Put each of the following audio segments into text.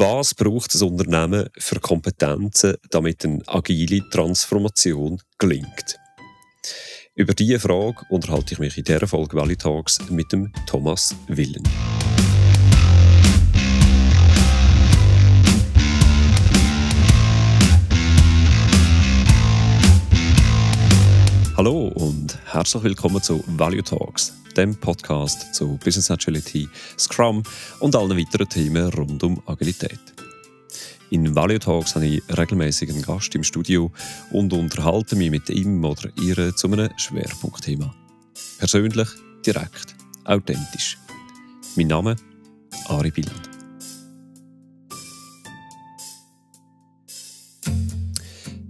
Was braucht das Unternehmen für Kompetenzen, damit eine agile Transformation gelingt? Über diese Frage unterhalte ich mich in dieser Folge Valley Talks mit dem Thomas Willen. Hallo und herzlich willkommen zu Value Talks, dem Podcast zu Business Agility, Scrum und allen weiteren Themen rund um Agilität. In Value Talks habe ich regelmäßig einen Gast im Studio und unterhalte mich mit ihm oder ihr zu einem Schwerpunktthema. Persönlich, direkt, authentisch. Mein Name Ari Bieland.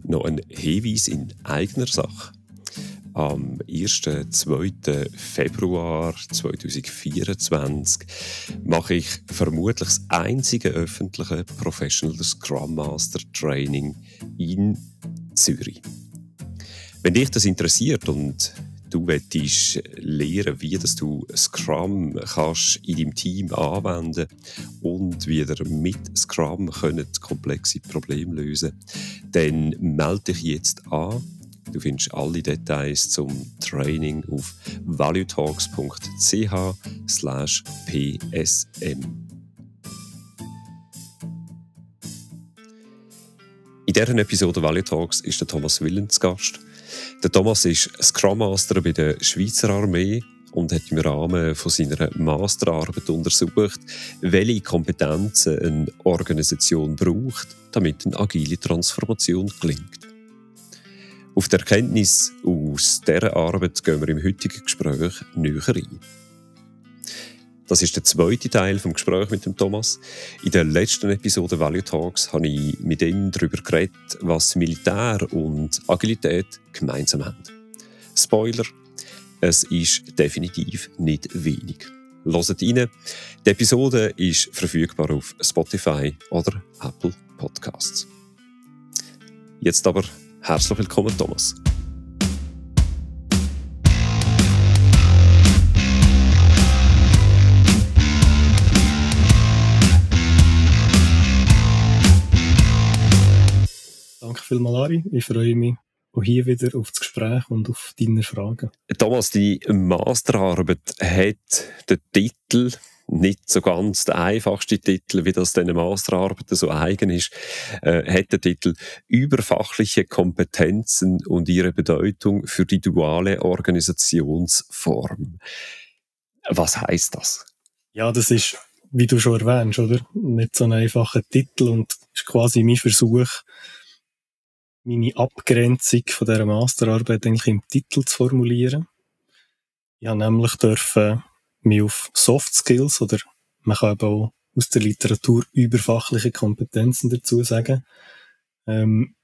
Noch ein Hinweis in eigener Sache. Am 1. 2. Februar 2024 mache ich vermutlich das einzige öffentliche Professional Scrum Master Training in Zürich. Wenn dich das interessiert und du willst lernen, wie dass du Scrum kannst in deinem Team anwenden und wie ihr mit Scrum könnt komplexe Probleme lösen dann melde dich jetzt an Du findest alle Details zum Training auf valuetalks.ch psm. In dieser Episode Value Talks ist der Thomas Willens Gast. Der Thomas ist Scrum Master bei der Schweizer Armee und hat im Rahmen von seiner Masterarbeit untersucht, welche Kompetenzen eine Organisation braucht, damit eine agile Transformation gelingt. Auf die Erkenntnis aus dieser Arbeit gehen wir im heutigen Gespräch näher ein. Das ist der zweite Teil vom Gespräch mit dem Thomas. In der letzten Episode Value Talks habe ich mit ihm darüber geredet, was Militär und Agilität gemeinsam haben. Spoiler, es ist definitiv nicht wenig. Hört rein. Die Episode ist verfügbar auf Spotify oder Apple Podcasts. Jetzt aber Herzlich willkommen, Thomas. Danke vielmals, Ari. Ich freue mich auch hier wieder auf das Gespräch und auf deine Fragen. Thomas, die Masterarbeit hat den Titel nicht so ganz der einfachste Titel, wie das den Masterarbeiten so eigen ist, äh, hat der Titel Überfachliche Kompetenzen und ihre Bedeutung für die duale Organisationsform. Was heißt das? Ja, das ist, wie du schon erwähnst, oder? Nicht so ein einfacher Titel und ist quasi mein Versuch, meine Abgrenzung von dieser Masterarbeit eigentlich im Titel zu formulieren. Ich habe nämlich dürfen mich auf Soft Skills oder man kann eben auch aus der Literatur überfachliche Kompetenzen dazu sagen. Ähm,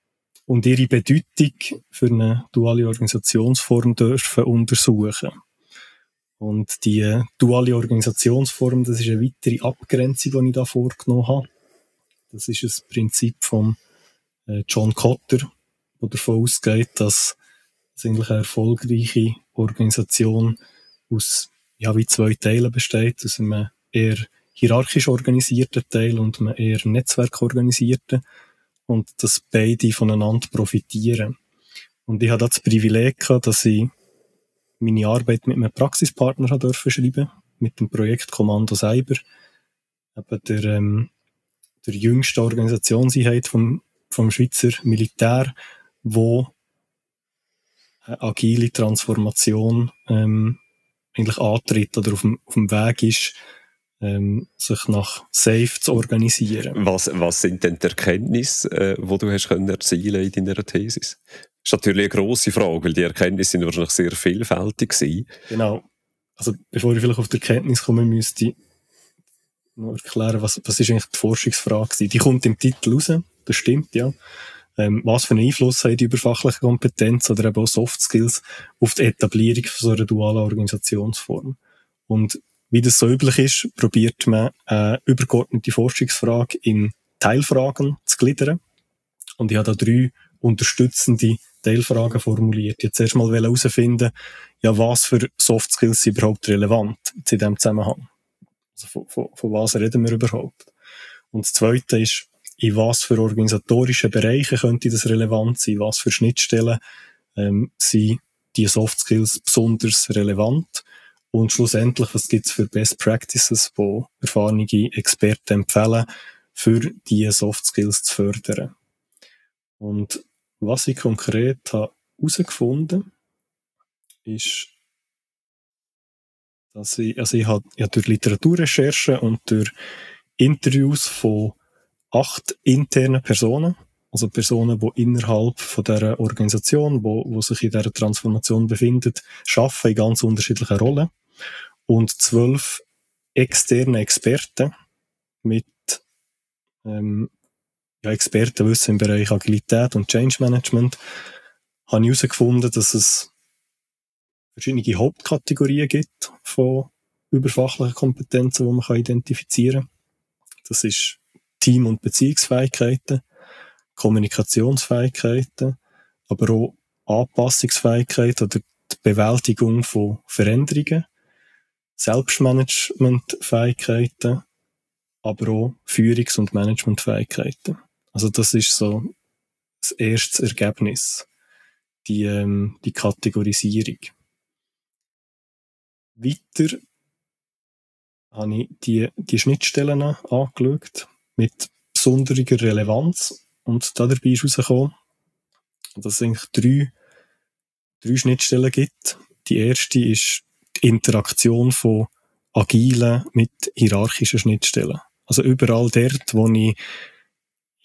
und ihre Bedeutung für eine duale Organisationsform dürfen untersuchen. Und die duale Organisationsform, das ist eine weitere Abgrenzung, die ich da vorgenommen habe. Das ist das Prinzip von äh, John Cotter, wo davon ausgeht, dass es eigentlich eine erfolgreiche Organisation aus ja, wie zwei Teile besteht, aus einem eher hierarchisch organisierten Teil und einem eher netzwerkorganisierten und dass beide voneinander profitieren. Und ich hatte das Privileg gehabt, dass ich meine Arbeit mit einem Praxispartner habe dürfen schreiben, mit dem Projekt Kommando Cyber, eben der, ähm, der jüngste Organisationseinheit vom, vom Schweizer Militär, wo eine agile Transformation ähm, eigentlich antritt oder auf dem, auf dem Weg ist, ähm, sich nach Safe zu organisieren. Was, was sind denn die Erkenntnisse, äh, die du hast können erzielen in deiner Thesis? Das ist natürlich eine grosse Frage, weil die Erkenntnisse sind wahrscheinlich sehr vielfältig gewesen. Genau. Also bevor ich vielleicht auf die Erkenntnis komme, müsste ich noch erklären, was, was ist eigentlich die Forschungsfrage gewesen. Die kommt im Titel raus, das stimmt, ja ähm, was für einen Einfluss haben die überfachliche Kompetenz oder eben auch Soft Skills auf die Etablierung von so einer dualen Organisationsform. Und wie das so üblich ist, probiert man eine übergeordnete Forschungsfrage in Teilfragen zu gliedern. Und ich habe da drei unterstützende Teilfragen formuliert. Jetzt erstmal herausfinden, ja, was für Soft Skills sind überhaupt relevant in diesem Zusammenhang. Also von, von, von was reden wir überhaupt? Und das Zweite ist, in was für organisatorische Bereiche könnte das relevant sein, was für Schnittstellen ähm, sind die Soft Skills besonders relevant und schlussendlich, was gibt es für Best Practices, wo erfahrene Experten empfehlen, für diese Soft Skills zu fördern. Und was ich konkret habe herausgefunden ist, dass ich, also ich habe, habe durch Literaturrecherche und durch Interviews von acht internen Personen, also Personen, die innerhalb von der Organisation, wo, wo sich in dieser Transformation befindet, schaffen in ganz unterschiedlichen Rollen und zwölf externe Experten mit ähm, ja, Expertenwissen im Bereich Agilität und Change Management habe ich herausgefunden, dass es verschiedene Hauptkategorien gibt von überfachlichen Kompetenzen, die man identifizieren kann. Das ist Team- und Beziehungsfähigkeiten, Kommunikationsfähigkeiten, aber auch Anpassungsfähigkeit oder die Bewältigung von Veränderungen, Selbstmanagementfähigkeiten, aber auch Führungs- und Managementfähigkeiten. Also das ist so das erste Ergebnis, die, ähm, die Kategorisierung. Weiter habe ich die, die Schnittstellen angeschaut mit besonderer Relevanz und da dabei ist herausgekommen, dass es eigentlich drei, drei Schnittstellen gibt. Die erste ist die Interaktion von agilen mit hierarchischen Schnittstellen. Also überall dort, wo ich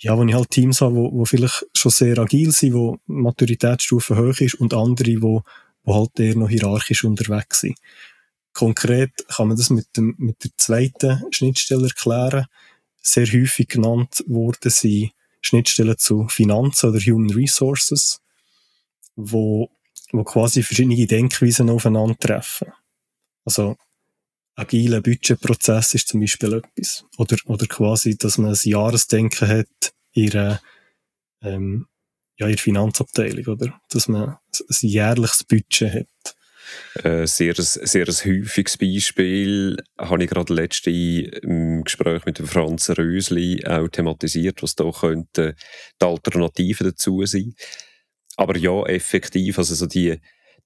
ja, wo ich halt Teams habe, wo, wo vielleicht schon sehr agil sind, wo Maturitätsstufe hoch ist und andere, wo, wo halt eher noch hierarchisch unterwegs sind. Konkret kann man das mit, dem, mit der zweiten Schnittstelle erklären. Sehr häufig genannt worden sind Schnittstellen zu Finanzen oder Human Resources, wo, wo quasi verschiedene Denkweisen aufeinandertreffen. Also agile Budgetprozess ist zum Beispiel etwas. Oder, oder quasi, dass man ein Jahresdenken hat in einer, ähm, ja, in der Finanzabteilung, oder? Dass man ein jährliches Budget hat. Äh, sehr, sehr ein häufiges Beispiel habe ich gerade letzte im Gespräch mit Franz Rösli auch thematisiert, was da könnte die Alternativen dazu sein. Aber ja, effektiv, also so die,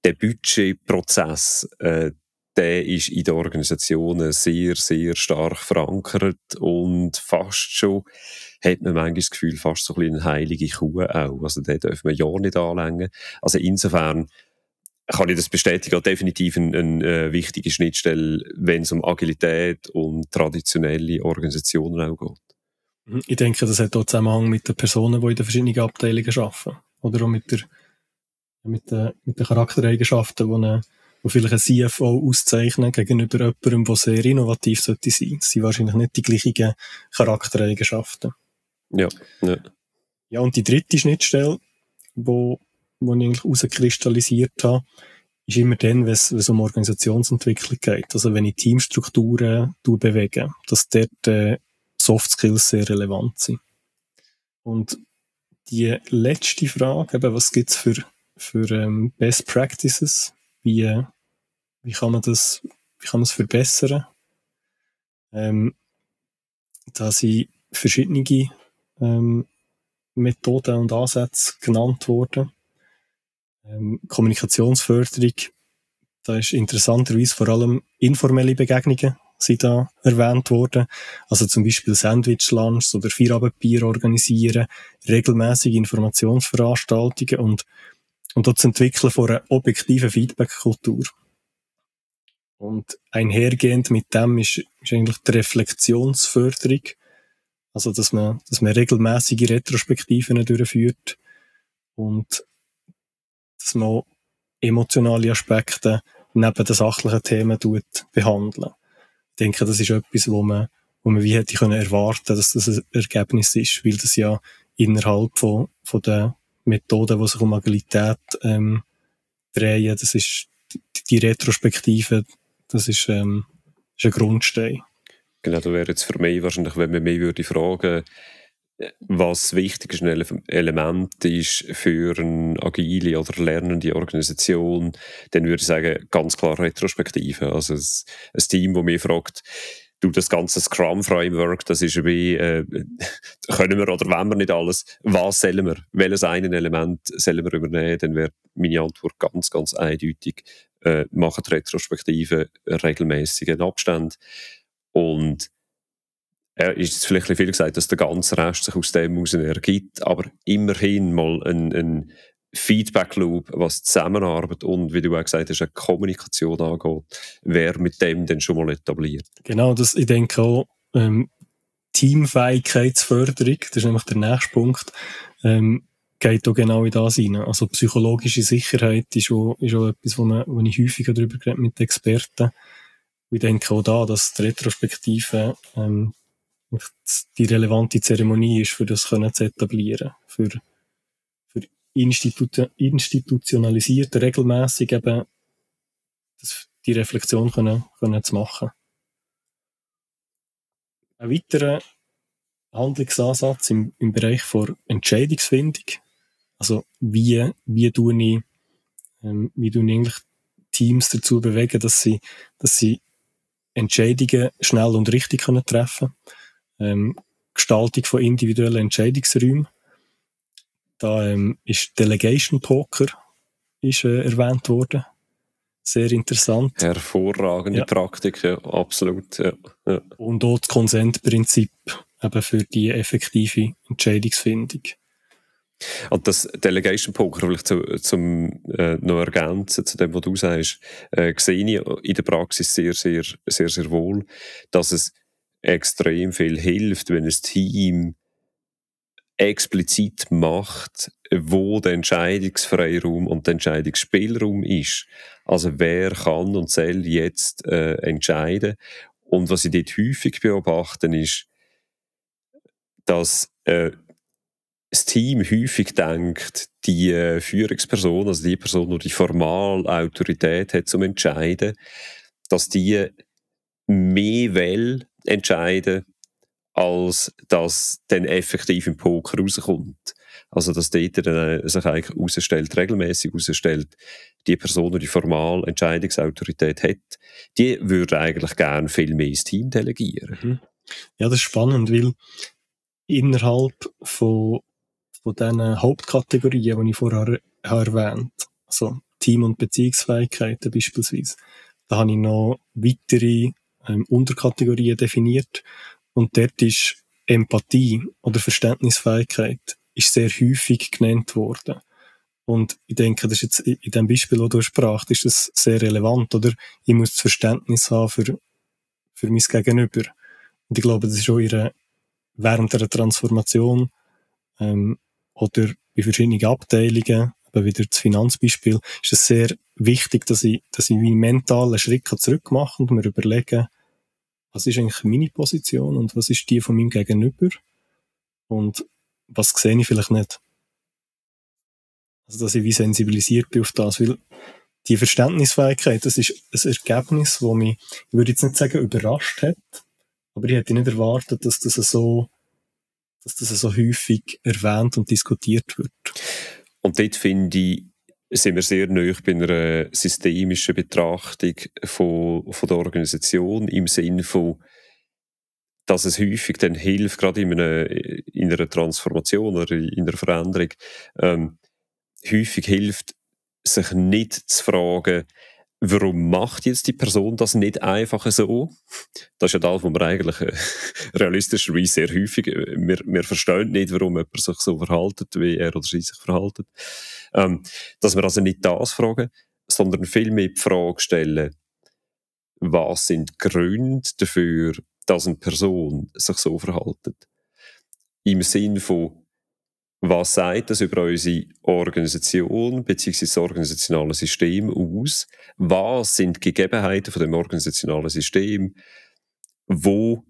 der Budgetprozess, äh, der ist in den Organisationen sehr, sehr stark verankert und fast schon hat man manchmal das Gefühl, fast so ein bisschen eine heilige Kuh auch. Also den dürfen wir ja nicht anlängen. Also insofern kann ich das bestätigen, definitiv eine, eine äh, wichtige Schnittstelle, wenn es um Agilität und traditionelle Organisationen auch geht. Mhm. Ich denke, das hat auch Zusammenhang mit den Personen, die in den verschiedenen Abteilungen arbeiten. Oder auch mit, der, mit, den, mit den Charaktereigenschaften, die eine die vielleicht ein CFO auszeichnen gegenüber jemandem, der sehr innovativ sollte sein. Das sind wahrscheinlich nicht die gleichen Charaktereigenschaften. Ja, ja. Ja, und die dritte Schnittstelle, wo, wo ich eigentlich herauskristallisiert habe, ist immer dann, wenn es, um Organisationsentwicklung geht. Also wenn ich Teamstrukturen bewege, dass dort äh, Soft Skills sehr relevant sind. Und die letzte Frage, eben, was gibt's für, für ähm, Best Practices? Wie, wie kann man das, wie kann man es verbessern? Ähm, da sind verschiedene ähm, Methoden und Ansätze genannt worden. Ähm, Kommunikationsförderung, da ist interessanterweise vor allem informelle Begegnungen sind da erwähnt worden. Also zum Beispiel Sandwich-Lunch oder Feierabendbier organisieren, regelmäßige Informationsveranstaltungen und, und dort das Entwickeln von einer objektiven Feedback-Kultur. Und einhergehend mit dem ist, ist eigentlich die Reflexionsförderung. Also, dass man, dass man regelmäßige Retrospektiven durchführt und dass man emotionale Aspekte neben den sachlichen Themen tut, behandeln. Ich denke, das ist etwas, wo man, wo man wie hätte können erwarten, dass das ein Ergebnis ist, weil das ja innerhalb von, von den Methoden, die sich um Agilität ähm, drehen, das ist die Retrospektive, das ist, ähm, ist ein Grundstein. Genau, da wäre jetzt für mich wahrscheinlich, wenn man mich würde fragen, was wichtig ist, ein Element ist für eine agile oder lernende Organisation, dann würde ich sagen, ganz klar Retrospektive. Also ein, Team, das mich fragt, du, das ganze Scrum-Framework, das ist wie, äh, können wir oder wollen wir nicht alles, was sollen wir, welches ein Element sollen wir übernehmen, dann wäre meine Antwort ganz, ganz eindeutig, äh, machen Retrospektive regelmäßigen Abstand. Und äh, ist es vielleicht viel gesagt, dass der ganze Rest sich aus dem heraus ergibt, aber immerhin mal ein, ein Feedback Loop, was Zusammenarbeit und, wie du auch gesagt hast, eine Kommunikation angeht, wäre mit dem dann schon mal etabliert. Genau, das, ich denke auch, ähm, Teamfähigkeitsförderung, das ist nämlich der nächste Punkt, ähm, geht auch genau in das hinein. Also psychologische Sicherheit ist auch, ist auch etwas, wo, man, wo ich häufiger darüber mit Experten. Ich denke auch da, dass die Retrospektive ähm, die relevante Zeremonie ist, für das können zu etablieren, für institu institutionalisiert, regelmäßig eben das, die Reflexion können, können zu machen. Ein weiterer Handlungsansatz im, im Bereich der Entscheidungsfindung. Also, wie, wie tue ich, ähm, wie tue ich eigentlich Teams dazu bewegen, dass sie, dass sie Entscheidungen schnell und richtig können treffen ähm, Gestaltung von individuellen Entscheidungsräumen. Da ähm, ist Delegation Poker ist, äh, erwähnt worden. Sehr interessant. Hervorragende ja. Praktik, ja, absolut. Ja. Ja. Und auch das Konsentprinzip eben für die effektive Entscheidungsfindung. Und das Delegation Poker, vielleicht zu, zum äh, noch ergänzen zu dem, was du sagst, äh, sehe ich in der Praxis sehr, sehr, sehr, sehr wohl, dass es extrem viel hilft, wenn ein Team explizit macht, wo der Entscheidungsfreiraum und der Entscheidungsspielraum ist. Also wer kann und soll jetzt äh, entscheiden. Und was ich dort häufig beobachte, ist, dass äh, das Team häufig denkt, die äh, Führungsperson, also die Person, die formale Autorität hat zum Entscheiden, dass die mehr will entscheiden als dass dann effektiv im Poker rauskommt. Also, dass dort dann äh, sich eigentlich herausstellt, regelmäßig herausstellt, die Person, die formal Entscheidungsautorität hat, die würde eigentlich gerne viel mehr ins Team delegieren. Mhm. Ja, das ist spannend, weil innerhalb von, von diesen Hauptkategorien, die ich vorher erwähnt also Team- und Beziehungsfähigkeiten beispielsweise, da habe ich noch weitere ähm, Unterkategorien definiert, und dort ist Empathie oder Verständnisfähigkeit ist sehr häufig genannt worden. Und ich denke, das ist jetzt in dem Beispiel, das du sprachst, ist das sehr relevant, oder? Ich muss das Verständnis haben für, für mein Gegenüber. Und ich glaube, das ist auch ihre, während der Transformation, ähm, oder bei verschiedenen Abteilungen, aber wieder das Finanzbeispiel, ist es sehr wichtig, dass ich, dass ich meinen mentalen Schritt zurück mache und mir überlege, was ist eigentlich meine Position und was ist die von meinem Gegenüber und was sehe ich vielleicht nicht. Also, dass ich wie sensibilisiert bin auf das, weil die Verständnisfähigkeit, das ist ein Ergebnis, das mich, ich würde jetzt nicht sagen, überrascht hat, aber ich hätte nicht erwartet, dass das so, dass das so häufig erwähnt und diskutiert wird. Und dort finde ich, sind wir sehr nah bei einer systemischen Betrachtung von, von der Organisation im Sinne von, dass es häufig dann hilft, gerade in einer, in einer Transformation oder in einer Veränderung, ähm, häufig hilft, sich nicht zu fragen, warum macht jetzt die Person das nicht einfach so? Das ist ja das, was wir eigentlich äh, realistischerweise sehr häufig, äh, wir, wir verstehen nicht, warum jemand sich so verhaltet, wie er oder sie sich verhaltet. Ähm, dass wir also nicht das fragen, sondern vielmehr die Frage stellen, was sind Gründe dafür, dass eine Person sich so verhaltet? Im Sinn von, was sagt das über unsere Organisation bzw. das organisationale System aus? Was sind die Gegebenheiten von dem organisationalen System, wo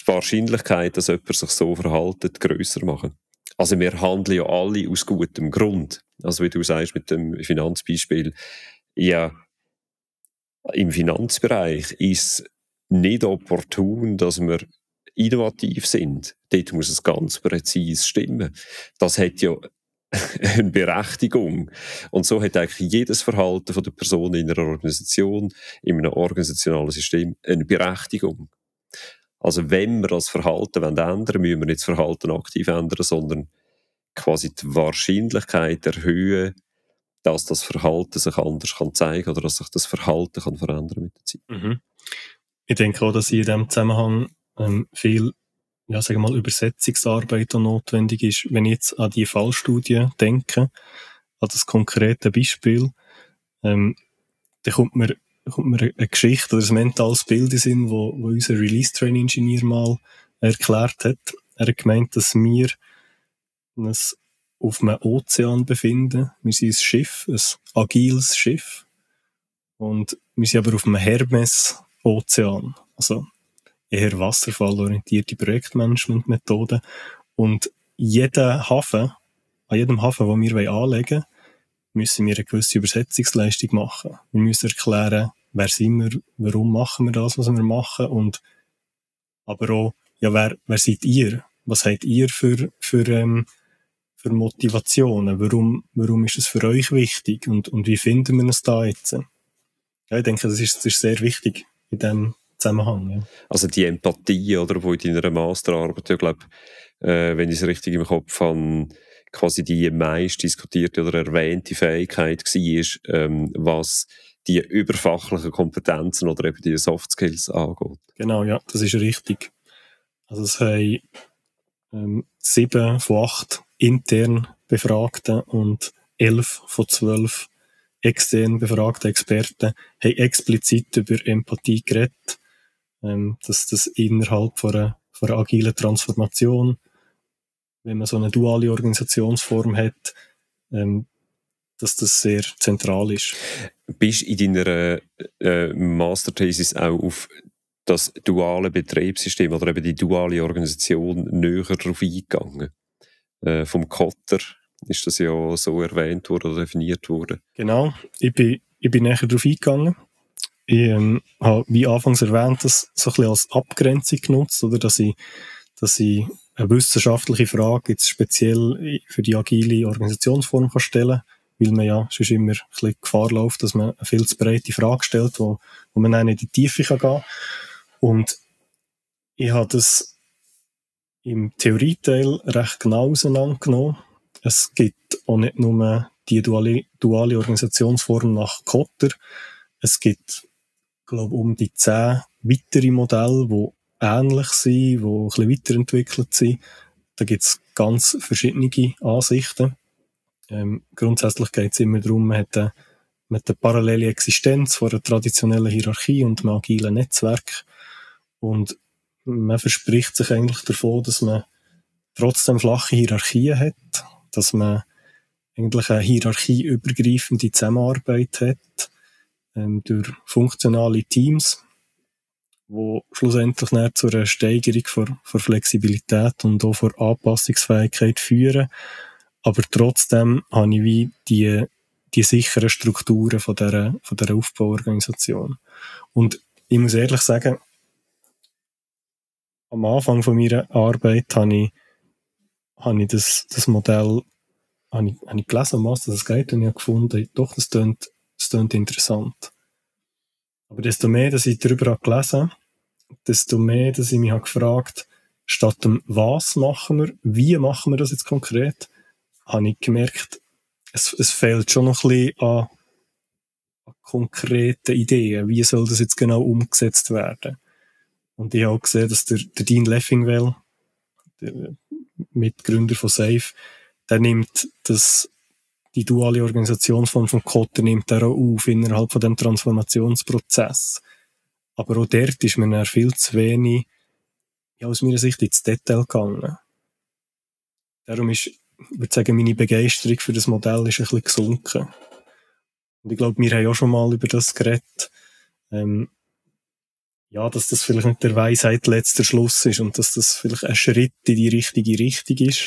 die Wahrscheinlichkeit, dass jemand sich so verhaltet, grösser machen? Also wir handeln ja alle aus gutem Grund. Also wie du sagst mit dem Finanzbeispiel, ja, im Finanzbereich ist nicht opportun, dass wir innovativ sind, dort muss es ganz präzise stimmen. Das hat ja eine Berechtigung. Und so hat eigentlich jedes Verhalten von der Person in einer Organisation, in einem organisationalen System, eine Berechtigung. Also wenn wir das Verhalten ändern wollen, müssen wir nicht das Verhalten aktiv ändern, sondern quasi die Wahrscheinlichkeit erhöhen, dass das Verhalten sich anders kann zeigen oder dass sich das Verhalten kann verändern mit der Zeit. Mhm. Ich denke auch, dass in diesem Zusammenhang ähm, viel ja, sagen mal, Übersetzungsarbeit notwendig ist. Wenn ich jetzt an die Fallstudie denke, an das konkrete Beispiel, ähm, dann kommt mir, kommt mir eine Geschichte oder ein mentales Bild in Sinn, wo, wo unser Release-Train-Ingenieur mal erklärt hat. Er hat gemeint, dass wir uns auf einem Ozean befinden. Wir sind ein Schiff, ein agiles Schiff. Und wir sind aber auf einem Hermes-Ozean. Also eher wasserfallorientierte Projektmanagementmethode. Und jeder Hafen, an jedem Hafen, den wir anlegen wollen, müssen wir eine gewisse Übersetzungsleistung machen. Wir müssen erklären, wer sind wir, warum machen wir das, was wir machen und aber auch, ja, wer, wer seid ihr? Was habt ihr für, für, ähm, für Motivationen? Warum, warum ist es für euch wichtig? Und, und wie finden wir es da jetzt? Ja, ich denke, das ist, das ist sehr wichtig in dem Zusammenhang. Ja. Also die Empathie, oder, wo in deiner Masterarbeit, ich glaube, äh, wenn ich es richtig im Kopf habe, quasi die meist diskutierte oder erwähnte Fähigkeit war, ähm, was die überfachlichen Kompetenzen oder eben die Soft Skills angeht. Genau, ja, das ist richtig. Also es haben ähm, sieben von acht intern Befragten und elf von zwölf extern befragte Experten haben explizit über Empathie geredet ähm, dass das innerhalb von einer, von einer agilen Transformation, wenn man so eine duale Organisationsform hat, ähm, dass das sehr zentral ist. Bist in deiner äh, Masterthesis auch auf das duale Betriebssystem oder eben die duale Organisation näher darauf eingegangen? Äh, vom Kotter ist das ja so erwähnt worden oder definiert worden. Genau, ich bin, ich bin näher darauf eingegangen. Ich ähm, habe, wie anfangs erwähnt, das so ein bisschen als Abgrenzung genutzt, oder? Dass ich, dass ich eine wissenschaftliche Frage jetzt speziell für die agile Organisationsform kann stellen weil man ja sonst immer ein bisschen Gefahr läuft, dass man eine viel zu breite Frage stellt, wo, wo man dann in die Tiefe kann gehen Und ich habe das im Theorieteil recht genau auseinandergenommen. Es gibt auch nicht nur die duale, duale Organisationsform nach Kotter, es gibt glaube um die zehn weitere Modelle, die ähnlich sind, die ein bisschen weiterentwickelt sind. Da gibt es ganz verschiedene Ansichten. Ähm, grundsätzlich geht es immer darum, man hat, eine, man hat eine parallele Existenz von einer traditionellen Hierarchie und einem agilen Netzwerk. Und man verspricht sich eigentlich davon, dass man trotzdem flache Hierarchien hat, dass man eigentlich eine hierarchieübergreifende Zusammenarbeit hat, ähm, durch funktionale Teams, wo schlussendlich dann zu einer Steigerung von, von Flexibilität und auch von Anpassungsfähigkeit führen. Aber trotzdem habe ich wie die, die sicheren Strukturen von dieser, von dieser Aufbauorganisation. Und ich muss ehrlich sagen, am Anfang von meiner Arbeit habe ich, habe ich das, das Modell habe ich, habe ich gelesen, um was das geht, und ich habe gefunden, doch, das klingt das klingt interessant. Aber desto mehr, dass ich darüber gelesen habe, desto mehr, dass ich mich habe statt dem Was machen wir, wie machen wir das jetzt konkret, habe ich gemerkt, es, es fehlt schon noch ein bisschen an, an konkreten Ideen. Wie soll das jetzt genau umgesetzt werden? Und ich habe auch gesehen, dass der, der Dean Leffingwell, der Mitgründer von Safe, der nimmt das die duale Organisationsform von Kotter nimmt er auch auf innerhalb von dem Transformationsprozess. Aber auch dort ist man viel zu wenig, ja, aus meiner Sicht ins Detail gegangen. Darum ist, ich würde sagen, meine Begeisterung für das Modell ist ein bisschen gesunken. Und ich glaube, wir haben auch schon mal über das geredet, ähm, ja, dass das vielleicht nicht der Weisheit letzter Schluss ist und dass das vielleicht ein Schritt in die richtige Richtung ist.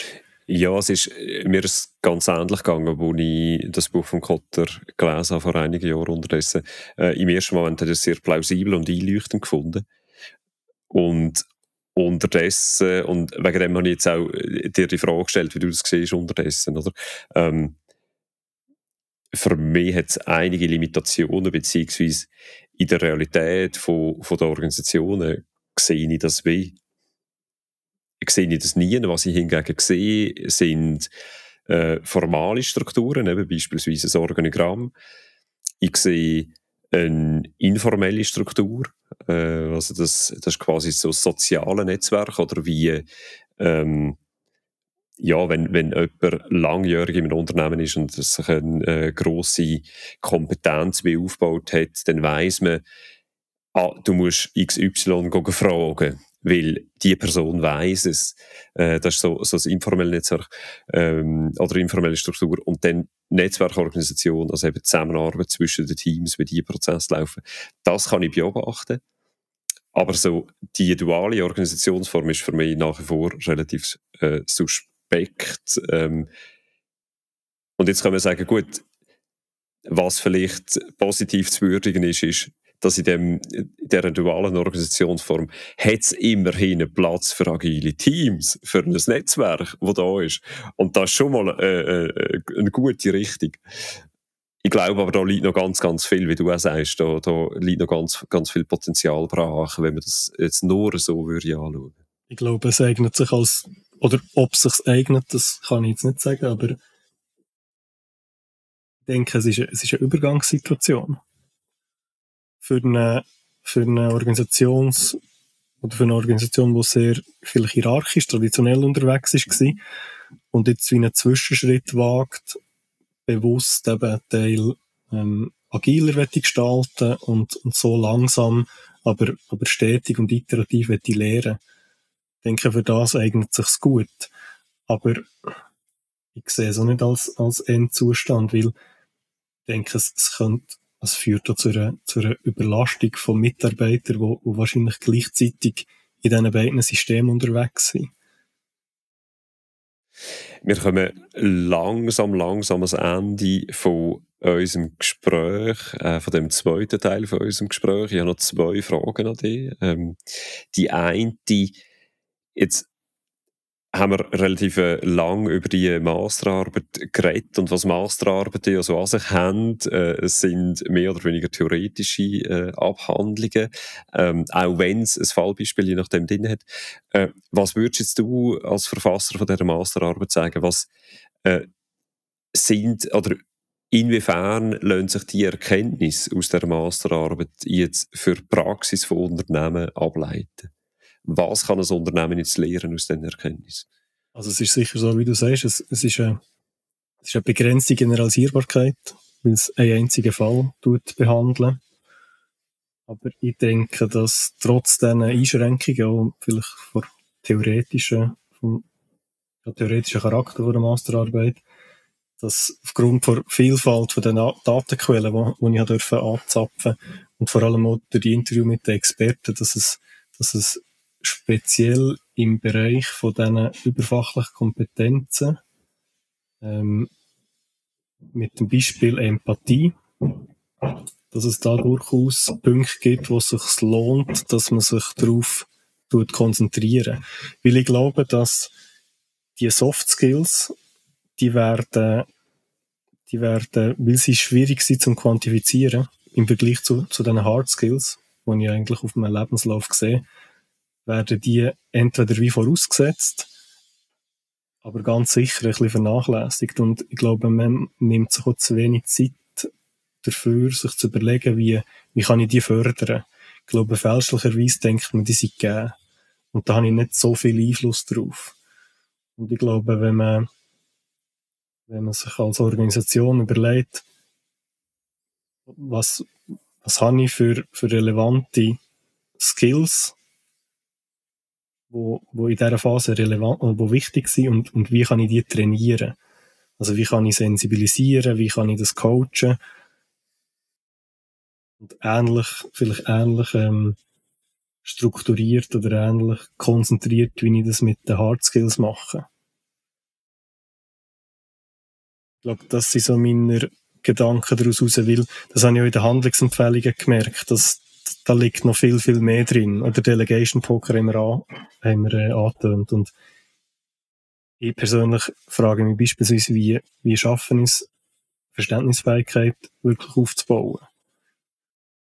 Ja, es ist äh, mir ist ganz ähnlich gegangen, als ich das Buch von Kotter gelesen habe vor einigen Jahren unterdessen. Äh, Im ersten Moment hat ich es sehr plausibel und einleuchtend gefunden. Und unterdessen, und wegen dem habe ich jetzt auch äh, dir die Frage gestellt, wie du das siehst unterdessen, oder? Ähm, für mich hat es einige Limitationen, beziehungsweise in der Realität von, von der Organisationen sehe ich das wie. Ich sehe das nie. Was ich hingegen sehe, sind äh, formale Strukturen, eben beispielsweise ein Organigramm. Ich sehe eine informelle Struktur, äh, also das, das ist quasi so soziale Netzwerk oder wie ähm, ja, wenn, wenn jemand langjährig in einem Unternehmen ist und sich eine äh, grosse Kompetenz wie aufgebaut hat, dann weiss man, ah, du musst XY fragen, weil die Person weiss es. Äh, das ist so, so ein informelles Netzwerk ähm, oder informelle Struktur. Und dann Netzwerkorganisation, also eben Zusammenarbeit zwischen den Teams, wie die Prozesse laufen, das kann ich beobachten. Aber so die duale Organisationsform ist für mich nach wie vor relativ äh, suspekt. Ähm, und jetzt kann man sagen, gut, was vielleicht positiv zu würdigen ist, ist, dass in, dem, dieser dualen Organisationsform hat es immerhin Platz für agile Teams, für ein Netzwerk, das da ist. Und das ist schon mal äh, äh, eine gute Richtung. Ich glaube aber, da liegt noch ganz, ganz viel, wie du auch sagst, da, da liegt noch ganz, ganz viel Potenzial brach, wenn man das jetzt nur so würde anschauen. Ich glaube, es eignet sich als oder ob es sich eignet, das kann ich jetzt nicht sagen, aber ich denke, es ist, es ist eine Übergangssituation. Für eine, für eine Organisations- oder für eine Organisation, die sehr vielleicht hierarchisch, traditionell unterwegs ist, war und jetzt wie einen Zwischenschritt wagt, bewusst eben einen Teil ähm, agiler gestalten und, und so langsam, aber, aber stetig und iterativ lernen denke, für das eignet sich's gut. Aber ich sehe es auch nicht als, als Endzustand, weil ich denke, es, es könnte, es führt auch zu einer, zu einer Überlastung von Mitarbeitern, die, die wahrscheinlich gleichzeitig in diesen beiden Systemen unterwegs sind. Wir kommen langsam, langsam ans Ende von unserem Gespräch, äh, von dem zweiten Teil von unserem Gespräch. Ich habe noch zwei Fragen an dich. Ähm, die eine, Jetzt haben wir relativ äh, lang über die Masterarbeit geredet und was Masterarbeiten also an sich haben, äh, sind mehr oder weniger theoretische äh, Abhandlungen, ähm, auch wenn es ein Fallbeispiel je nachdem drin hat. Äh, was würdest du als Verfasser von dieser Masterarbeit sagen, was äh, sind oder Inwiefern lassen sich die Erkenntnisse aus der Masterarbeit jetzt für die Praxis von Unternehmen ableiten? Was kann ein Unternehmen jetzt lernen aus diesen Erkenntnissen? Also es ist sicher so, wie du sagst, es, es, ist, eine, es ist eine begrenzte Generalisierbarkeit, weil es einen einzigen Fall tut behandeln. Aber ich denke, dass trotz diesen Einschränkungen und vielleicht vor theoretischen, vom ja, theoretischen Charakter der Masterarbeit, dass aufgrund der Vielfalt den Datenquellen, die, die ich durfte und vor allem auch durch die Interview mit den Experten, dass es, dass es speziell im Bereich von diesen überfachlichen Kompetenzen ähm, mit dem Beispiel Empathie, dass es da durchaus Punkte gibt, wo es sich lohnt, dass man sich darauf konzentrieren. Weil ich glaube, dass die Soft Skills, die werden, die werden, weil sie schwierig sind zum Quantifizieren, im Vergleich zu, zu den Hard Skills, die ich eigentlich auf meinem Lebenslauf sehe, werden die entweder wie vorausgesetzt, aber ganz sicher ein bisschen vernachlässigt. Und ich glaube, man nimmt sich auch zu wenig Zeit dafür, sich zu überlegen, wie, wie kann ich die fördern. Ich glaube, fälschlicherweise denkt man, die sind gegeben. Und da habe ich nicht so viel Einfluss drauf. Und ich glaube, wenn man, wenn man sich als Organisation überlegt, was, was habe ich für, für relevante Skills, wo, wo in dieser Phase relevant, wo wichtig sind und, und wie kann ich die trainieren? Also wie kann ich sensibilisieren, wie kann ich das coachen? Und ähnlich, vielleicht ähnlich ähm, strukturiert oder ähnlich konzentriert, wie ich das mit den Hard Skills mache. Ich glaube, das sind so meine Gedanken daraus raus, weil das habe ich auch in den Handlungsempfehlungen gemerkt, dass da liegt noch viel, viel mehr drin. Oder Delegation Poker haben wir, an, haben wir äh, angetönt. Und ich persönlich frage mich beispielsweise, wie, wie schaffen es, Verständnisfähigkeit wirklich aufzubauen.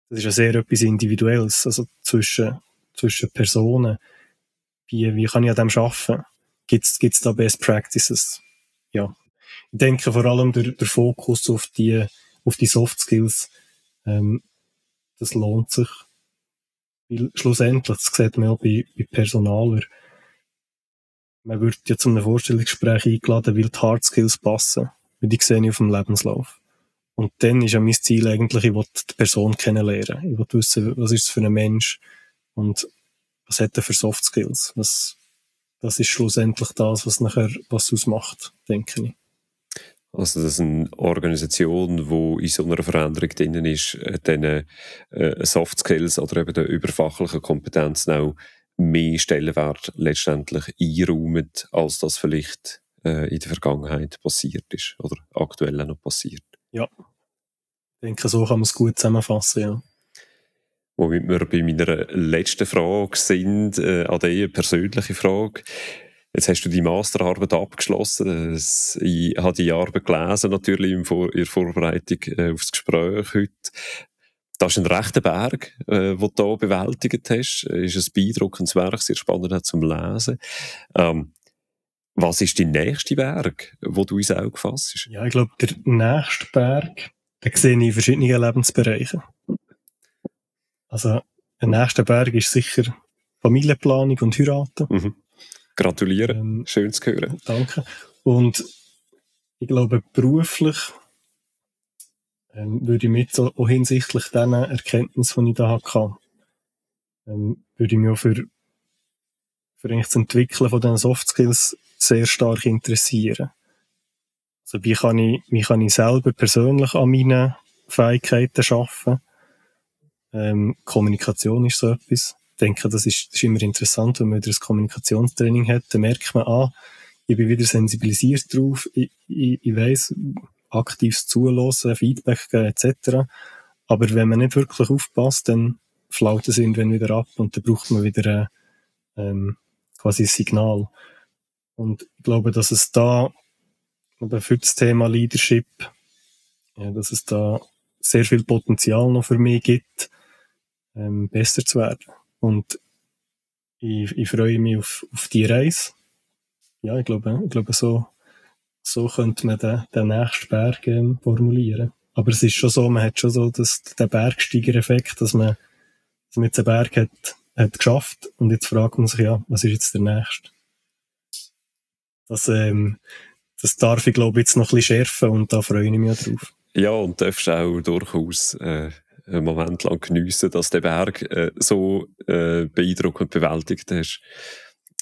Das ist ja sehr etwas Individuelles, also zwischen, zwischen Personen. Wie, wie kann ich an dem arbeiten? Gibt es da Best Practices? Ja. Ich denke vor allem der, der Fokus auf die, auf die Soft Skills, ähm, das lohnt sich. Weil schlussendlich, das sieht man auch bei, bei Personaler, man wird ja zu einem Vorstellungsgespräch eingeladen, weil die Hard Skills passen. Weil die sehe ich auf dem Lebenslauf. Und dann ist ja mein Ziel eigentlich, ich will die Person kennenlernen. Ich will wissen, was ist es für ein Mensch und was hat er für Soft Skills. Was, das ist schlussendlich das, was nachher was ausmacht, denke ich. Also, dass eine Organisation, die in so einer Veränderung drin ist, äh, dann äh, Soft Skills oder eben der überfachlichen Kompetenzen auch mehr Stellenwert letztendlich einräumt, als das vielleicht äh, in der Vergangenheit passiert ist oder aktuell noch passiert. Ja, ich denke, so kann man es gut zusammenfassen, ja. Womit wir bei meiner letzten Frage sind, äh, an die persönliche Frage. Jetzt hast du die Masterarbeit abgeschlossen. Ich habe die Arbeit gelesen, natürlich in der Vorbereitung äh, aufs Gespräch heute. Das ist ein rechter Berg, äh, den du hier bewältigt hast. Das ist ein beeindruckendes Werk, sehr spannend zum Lesen. Ähm, was ist der nächste Berg, wo du ins Auge fasst? Ja, ich glaube, der nächste Berg, den sehe ich in verschiedenen Lebensbereichen. Also, der nächste Berg ist sicher Familienplanung und Heiraten. Mhm. Gratuliere, ähm, schön zu hören. Danke. Und ich glaube, beruflich ähm, würde ich so auch hinsichtlich diesen Erkenntnissen, die ich da hatte, ähm, würde ich mich auch für, für eigentlich das Entwickeln von diesen Soft Skills sehr stark interessieren. Also wie kann ich, wie kann ich selber persönlich an meinen Fähigkeiten arbeiten? Ähm, Kommunikation ist so etwas. Denke, das ist, das ist immer interessant, wenn man wieder ein Kommunikationstraining hat, dann merkt man, ah, ich bin wieder sensibilisiert drauf, ich, ich, ich weiss, aktives Zulassen, Feedback geben etc. Aber wenn man nicht wirklich aufpasst, dann flaut es irgendwann wieder ab und dann braucht man wieder ein, ähm, quasi ein Signal. Und ich glaube, dass es da für das Thema Leadership, ja, dass es da sehr viel Potenzial noch für mich gibt, ähm, besser zu werden. Und ich, ich freue mich auf, auf die Reise. Ja, ich glaube, ich glaube so, so könnte man den, den nächsten Berg ähm, formulieren. Aber es ist schon so, man hat schon so das, den Bergsteiger-Effekt, dass man, dass man jetzt einen Berg hat, hat geschafft und jetzt fragt man sich, ja, was ist jetzt der nächste? Das, ähm, das darf ich, glaube ich, jetzt noch ein bisschen schärfen und da freue ich mich drauf. Ja, und darfst auch durchaus äh, einen Moment lang geniessen, dass der Berg äh, so äh, beeindruckend bewältigt hast.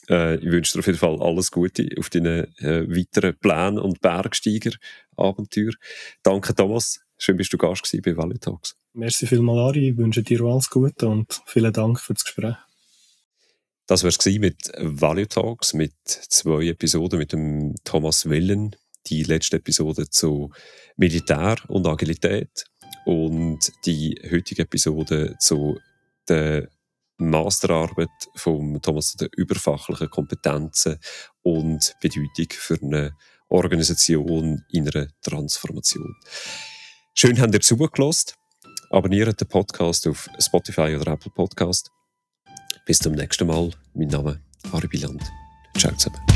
Äh, ich wünsche dir auf jeden Fall alles Gute auf deinen äh, weiteren Plänen und Bergsteiger-Abenteuer. Danke, Thomas. Schön, bist du Gast gewesen bei Valley Talks. Merci vielmals, Ari. Ich wünsche dir alles Gute und vielen Dank für das Gespräch. Das war es mit Value Talks, mit zwei Episoden mit dem Thomas Willen. Die letzte Episode zu Militär und Agilität und die heutige Episode zu der Masterarbeit von Thomas zu den überfachlichen Kompetenzen und Bedeutung für eine Organisation in einer Transformation. Schön, habt ihr zugelassen. Abonniert den Podcast auf Spotify oder Apple Podcast. Bis zum nächsten Mal. Mein Name ist Harry Biland. Ciao zusammen.